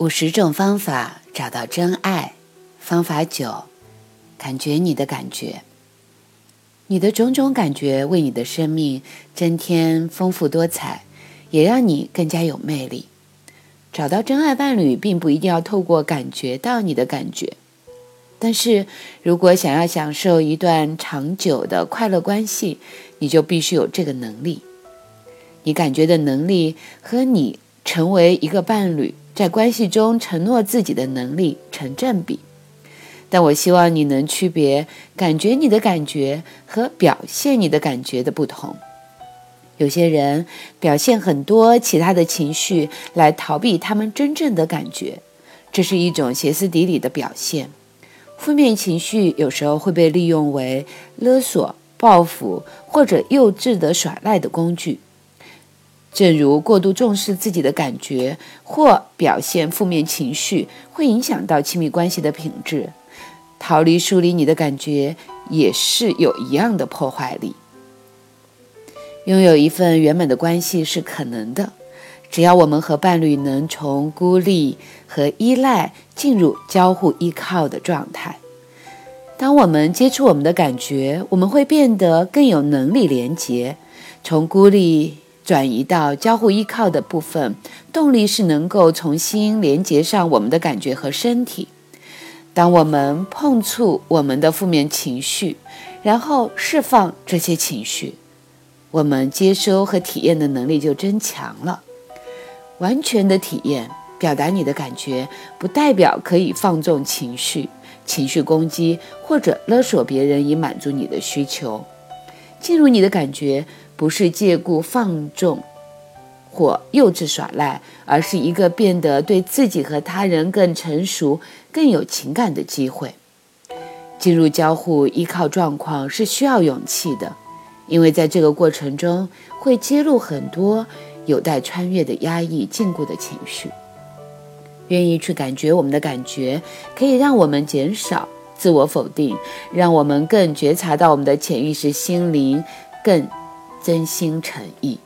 五十种方法找到真爱。方法九：感觉你的感觉。你的种种感觉为你的生命增添丰富多彩，也让你更加有魅力。找到真爱伴侣，并不一定要透过感觉到你的感觉，但是如果想要享受一段长久的快乐关系，你就必须有这个能力。你感觉的能力和你成为一个伴侣。在关系中承诺自己的能力成正比，但我希望你能区别感觉你的感觉和表现你的感觉的不同。有些人表现很多其他的情绪来逃避他们真正的感觉，这是一种歇斯底里的表现。负面情绪有时候会被利用为勒索、报复或者幼稚的耍赖的工具。正如过度重视自己的感觉或表现负面情绪，会影响到亲密关系的品质。逃离梳理你的感觉，也是有一样的破坏力。拥有一份圆满的关系是可能的，只要我们和伴侣能从孤立和依赖进入交互依靠的状态。当我们接触我们的感觉，我们会变得更有能力连接，从孤立。转移到交互依靠的部分，动力是能够重新连接上我们的感觉和身体。当我们碰触我们的负面情绪，然后释放这些情绪，我们接收和体验的能力就增强了。完全的体验表达你的感觉，不代表可以放纵情绪、情绪攻击或者勒索别人以满足你的需求。进入你的感觉。不是借故放纵或幼稚耍赖，而是一个变得对自己和他人更成熟、更有情感的机会。进入交互依靠状况是需要勇气的，因为在这个过程中会揭露很多有待穿越的压抑、禁锢的情绪。愿意去感觉我们的感觉，可以让我们减少自我否定，让我们更觉察到我们的潜意识、心灵更。真心诚意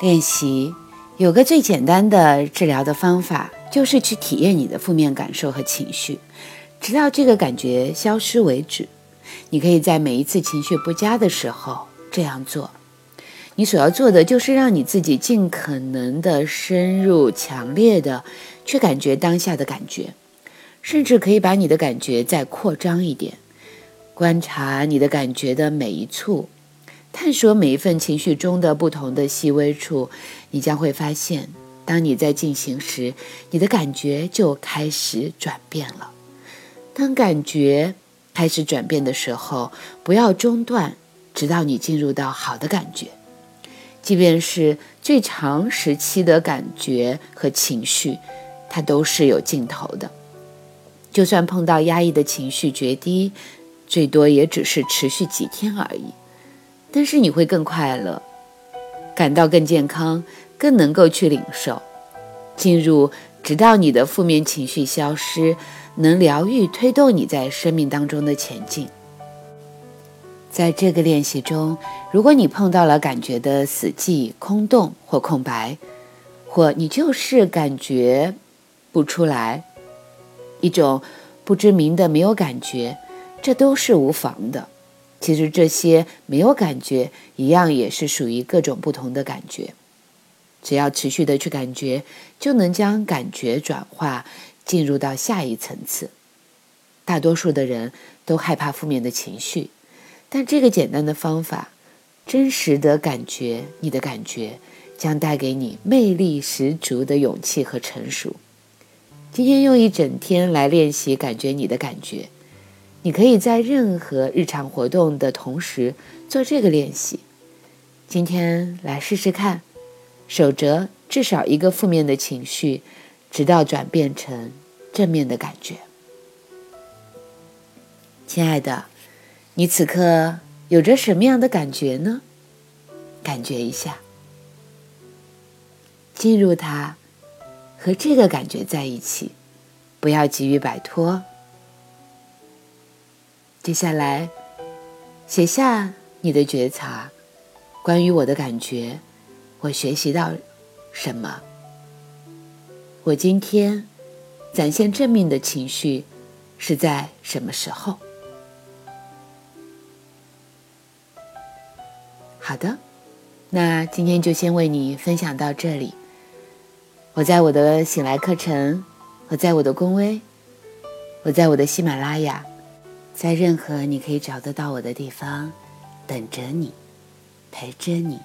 练习，有个最简单的治疗的方法，就是去体验你的负面感受和情绪，直到这个感觉消失为止。你可以在每一次情绪不佳的时候这样做。你所要做的就是让你自己尽可能的深入、强烈的去感觉当下的感觉，甚至可以把你的感觉再扩张一点，观察你的感觉的每一处。探索每一份情绪中的不同的细微处，你将会发现，当你在进行时，你的感觉就开始转变了。当感觉开始转变的时候，不要中断，直到你进入到好的感觉。即便是最长时期的感觉和情绪，它都是有尽头的。就算碰到压抑的情绪决堤，最多也只是持续几天而已。但是你会更快乐，感到更健康，更能够去领受，进入直到你的负面情绪消失，能疗愈推动你在生命当中的前进。在这个练习中，如果你碰到了感觉的死寂、空洞或空白，或你就是感觉不出来，一种不知名的没有感觉，这都是无妨的。其实这些没有感觉，一样也是属于各种不同的感觉。只要持续的去感觉，就能将感觉转化进入到下一层次。大多数的人都害怕负面的情绪，但这个简单的方法，真实的感觉你的感觉，将带给你魅力十足的勇气和成熟。今天用一整天来练习感觉你的感觉。你可以在任何日常活动的同时做这个练习。今天来试试看，守着至少一个负面的情绪，直到转变成正面的感觉。亲爱的，你此刻有着什么样的感觉呢？感觉一下，进入它，和这个感觉在一起，不要急于摆脱。接下来，写下你的觉察，关于我的感觉，我学习到什么？我今天展现正面的情绪是在什么时候？好的，那今天就先为你分享到这里。我在我的醒来课程，我在我的公微，我在我的喜马拉雅，在任何你可以找得到我的地方，等着你，陪着你。